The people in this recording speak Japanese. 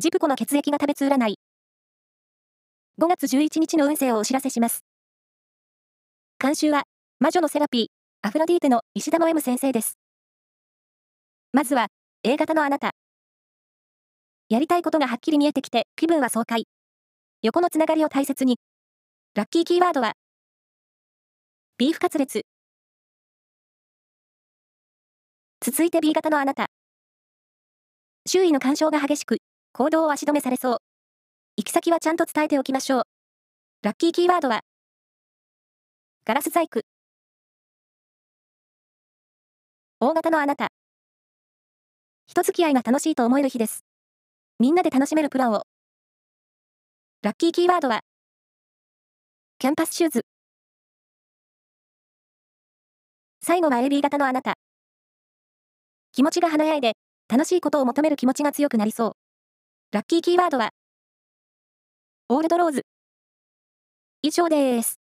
ジプコの血液が食べつ占い。5月11日の運勢をお知らせします。監修は、魔女のセラピー、アフロディーテの石田の M 先生です。まずは、A 型のあなた。やりたいことがはっきり見えてきて、気分は爽快。横のつながりを大切に。ラッキーキーワードは、ビーフカツレツ。続いて B 型のあなた。周囲の干渉が激しく、行動を足止めされそう。行き先はちゃんと伝えておきましょう。ラッキーキーワードは、ガラス細工。 O 型のあなた。人付き合いが楽しいと思える日です。みんなで楽しめるプランを。ラッキーキーワードは、キャンバスシューズ。最後は AB 型のあなた。気持ちが華やいで、楽しいことを求める気持ちが強くなりそう。ラッキーキーワードは、オールドローズ。以上です。